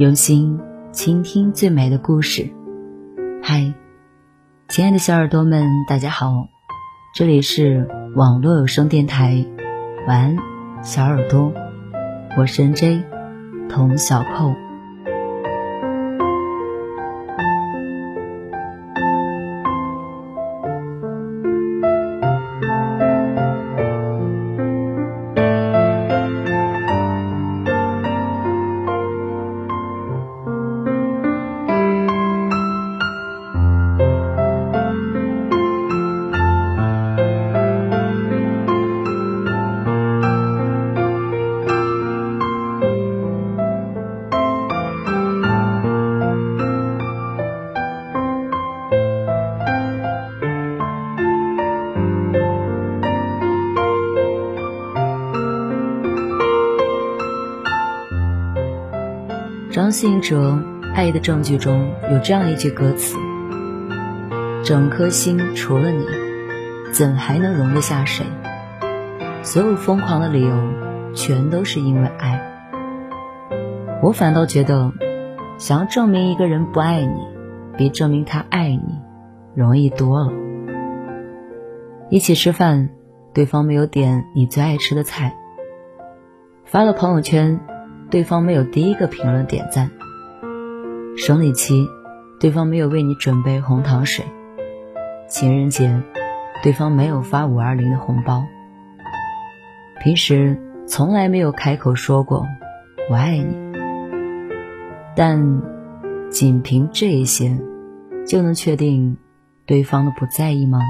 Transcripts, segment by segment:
用，心倾听最美的故事。嗨，亲爱的小耳朵们，大家好，这里是网络有声电台，晚安，小耳朵，我是 N J 童小扣。张信哲《爱的证据》中有这样一句歌词：“整颗心除了你，怎还能容得下谁？所有疯狂的理由，全都是因为爱。”我反倒觉得，想要证明一个人不爱你，比证明他爱你容易多了。一起吃饭，对方没有点你最爱吃的菜，发了朋友圈。对方没有第一个评论点赞。生理期，对方没有为你准备红糖水。情人节，对方没有发五二零的红包。平时从来没有开口说过我爱你。但仅凭这一些，就能确定对方的不在意吗？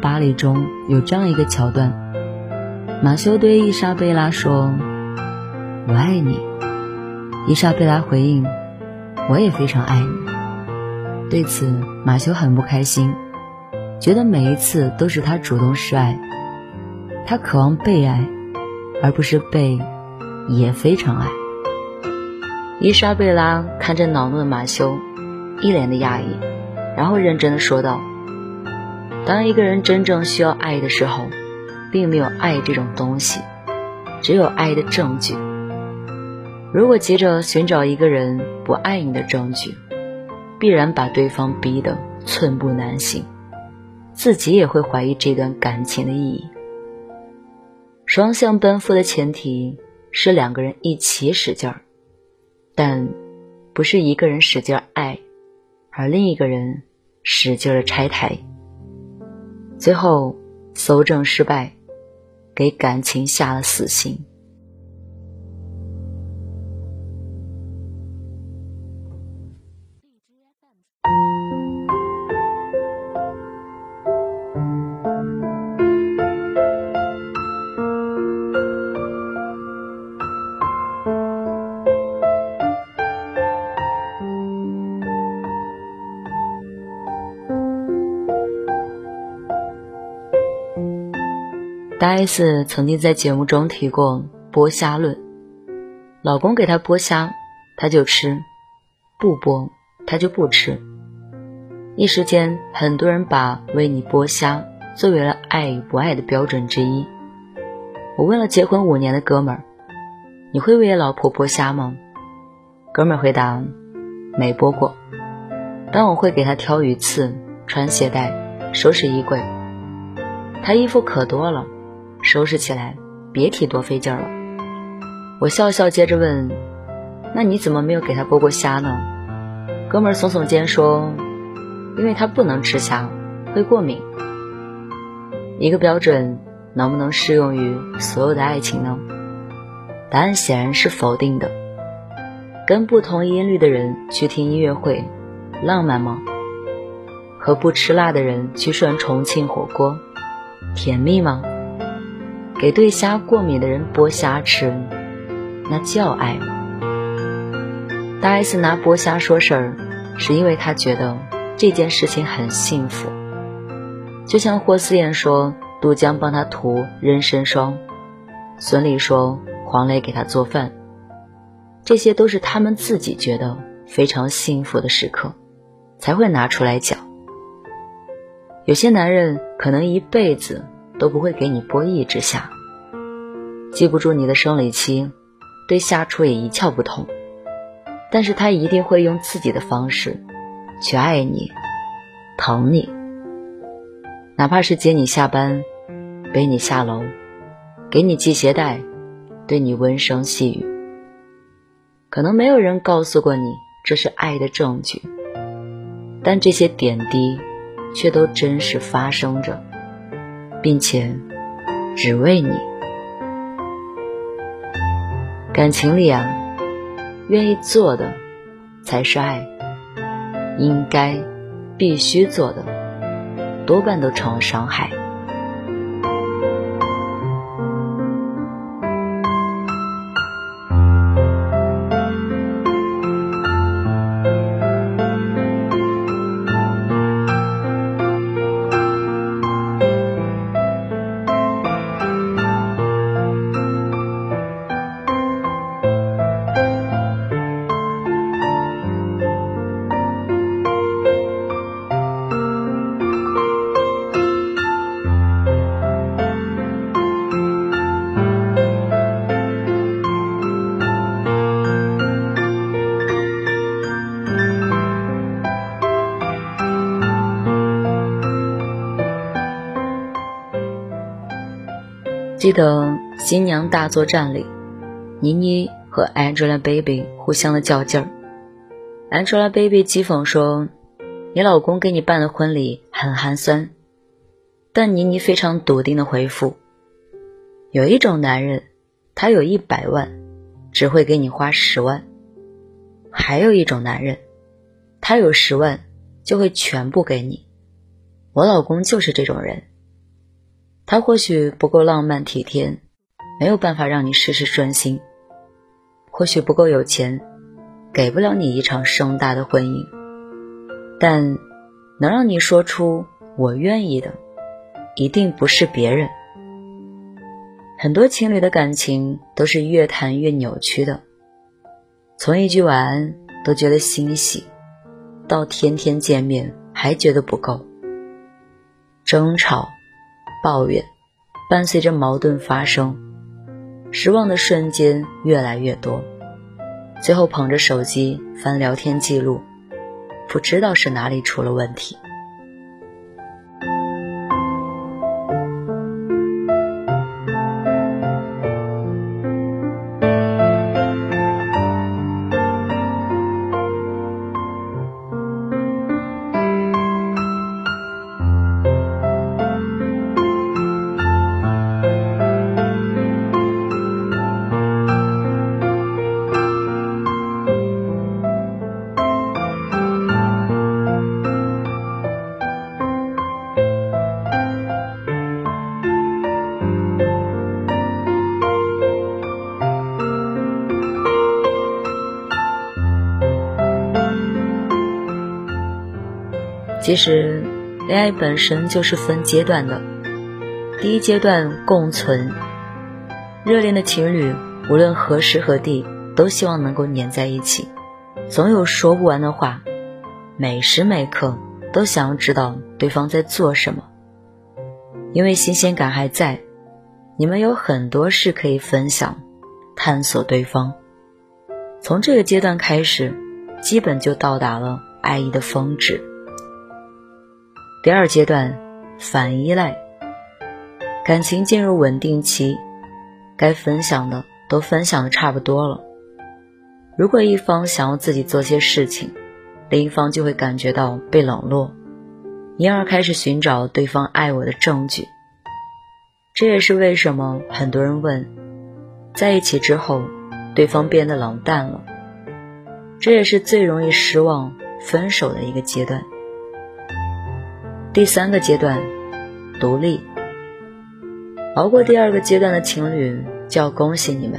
巴黎》中有这样一个桥段：马修对伊莎贝拉说：“我爱你。”伊莎贝拉回应：“我也非常爱你。”对此，马修很不开心，觉得每一次都是他主动示爱，他渴望被爱，而不是被，也非常爱。伊莎贝拉看着恼怒的马修，一脸的压抑，然后认真的说道。当一个人真正需要爱的时候，并没有爱这种东西，只有爱的证据。如果急着寻找一个人不爱你的证据，必然把对方逼得寸步难行，自己也会怀疑这段感情的意义。双向奔赴的前提是两个人一起使劲儿，但不是一个人使劲儿爱，而另一个人使劲的拆台。最后，搜证失败，给感情下了死刑。大 S 曾经在节目中提过剥虾论，老公给她剥虾，她就吃；不剥，她就不吃。一时间，很多人把为你剥虾作为了爱与不爱的标准之一。我问了结婚五年的哥们儿：“你会为老婆剥虾吗？”哥们儿回答：“没剥过，但我会给她挑鱼刺、穿鞋带、收拾衣柜。她衣服可多了。”收拾起来，别提多费劲了。我笑笑，接着问：“那你怎么没有给他剥过虾呢？”哥们儿耸耸肩说：“因为他不能吃虾，会过敏。”一个标准能不能适用于所有的爱情呢？答案显然是否定的。跟不同音律的人去听音乐会，浪漫吗？和不吃辣的人去涮重庆火锅，甜蜜吗？给对虾过敏的人剥虾吃，那叫爱吗？大 S 拿剥虾说事儿，是因为她觉得这件事情很幸福。就像霍思燕说杜江帮她涂人参霜，孙俪说黄磊给她做饭，这些都是他们自己觉得非常幸福的时刻，才会拿出来讲。有些男人可能一辈子都不会给你剥一只虾，记不住你的生理期，对下厨也一窍不通。但是他一定会用自己的方式，去爱你，疼你。哪怕是接你下班，背你下楼，给你系鞋带，对你温声细语。可能没有人告诉过你这是爱的证据，但这些点滴，却都真实发生着，并且，只为你。感情里啊。愿意做的才是爱，应该必须做的，多半都成了伤害。记得《新娘大作战》里，倪妮和 Angelababy 互相的较劲儿。Angelababy 讥讽说：“你老公给你办的婚礼很寒酸。”但倪妮非常笃定的回复：“有一种男人，他有一百万，只会给你花十万；还有一种男人，他有十万，就会全部给你。我老公就是这种人。”他或许不够浪漫体贴，没有办法让你事事顺心；或许不够有钱，给不了你一场盛大的婚姻。但能让你说出“我愿意”的，一定不是别人。很多情侣的感情都是越谈越扭曲的，从一句晚安都觉得欣喜，到天天见面还觉得不够，争吵。抱怨伴随着矛盾发生，失望的瞬间越来越多，最后捧着手机翻聊天记录，不知道是哪里出了问题。其实，恋爱本身就是分阶段的。第一阶段共存，热恋的情侣无论何时何地都希望能够黏在一起，总有说不完的话，每时每刻都想要知道对方在做什么。因为新鲜感还在，你们有很多事可以分享、探索对方。从这个阶段开始，基本就到达了爱意的峰值。第二阶段，反依赖，感情进入稳定期，该分享的都分享的差不多了。如果一方想要自己做些事情，另一方就会感觉到被冷落，因而开始寻找对方爱我的证据。这也是为什么很多人问，在一起之后，对方变得冷淡了，这也是最容易失望、分手的一个阶段。第三个阶段，独立。熬过第二个阶段的情侣，就要恭喜你们，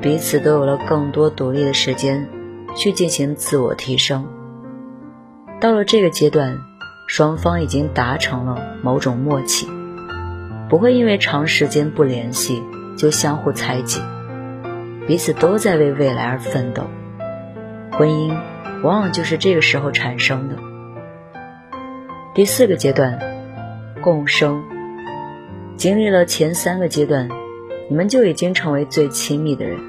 彼此都有了更多独立的时间，去进行自我提升。到了这个阶段，双方已经达成了某种默契，不会因为长时间不联系就相互猜忌，彼此都在为未来而奋斗。婚姻往往就是这个时候产生的。第四个阶段，共生。经历了前三个阶段，你们就已经成为最亲密的人，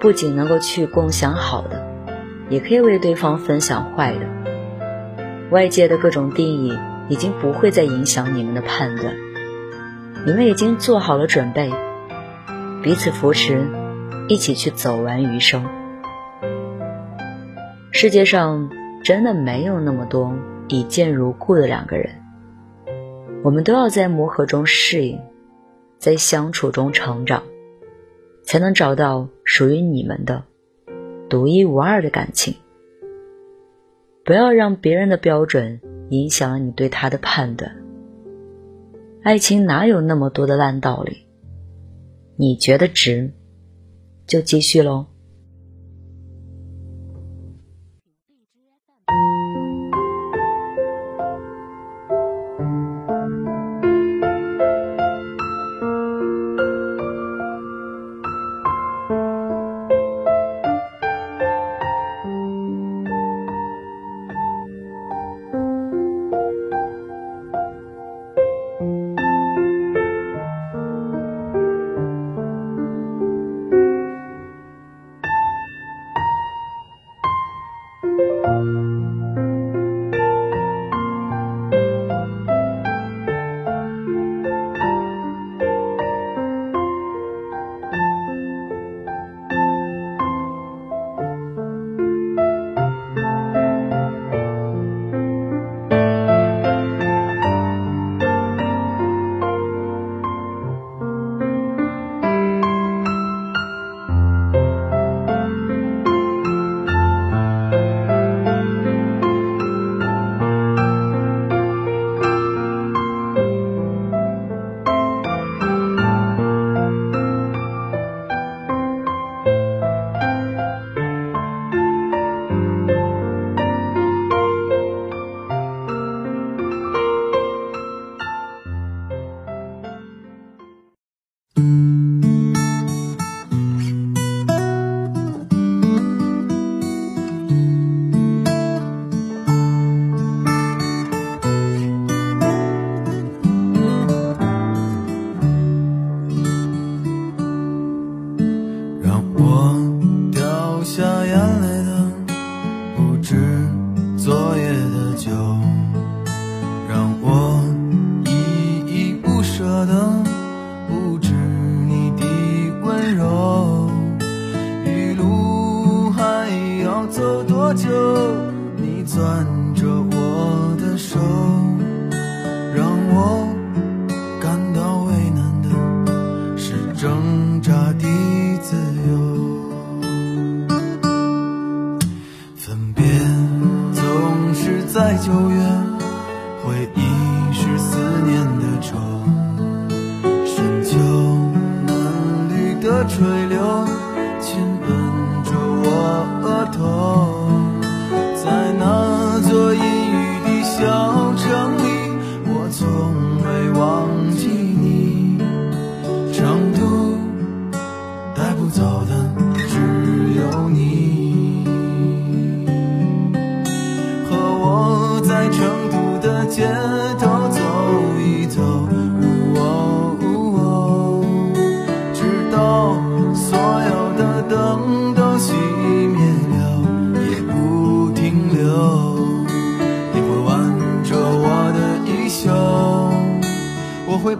不仅能够去共享好的，也可以为对方分享坏的。外界的各种定义已经不会再影响你们的判断，你们已经做好了准备，彼此扶持，一起去走完余生。世界上真的没有那么多一见如故的两个人。我们都要在磨合中适应，在相处中成长，才能找到属于你们的独一无二的感情。不要让别人的标准影响了你对他的判断。爱情哪有那么多的烂道理？你觉得值，就继续喽。在九月回忆是思念的愁深秋嫩绿的垂柳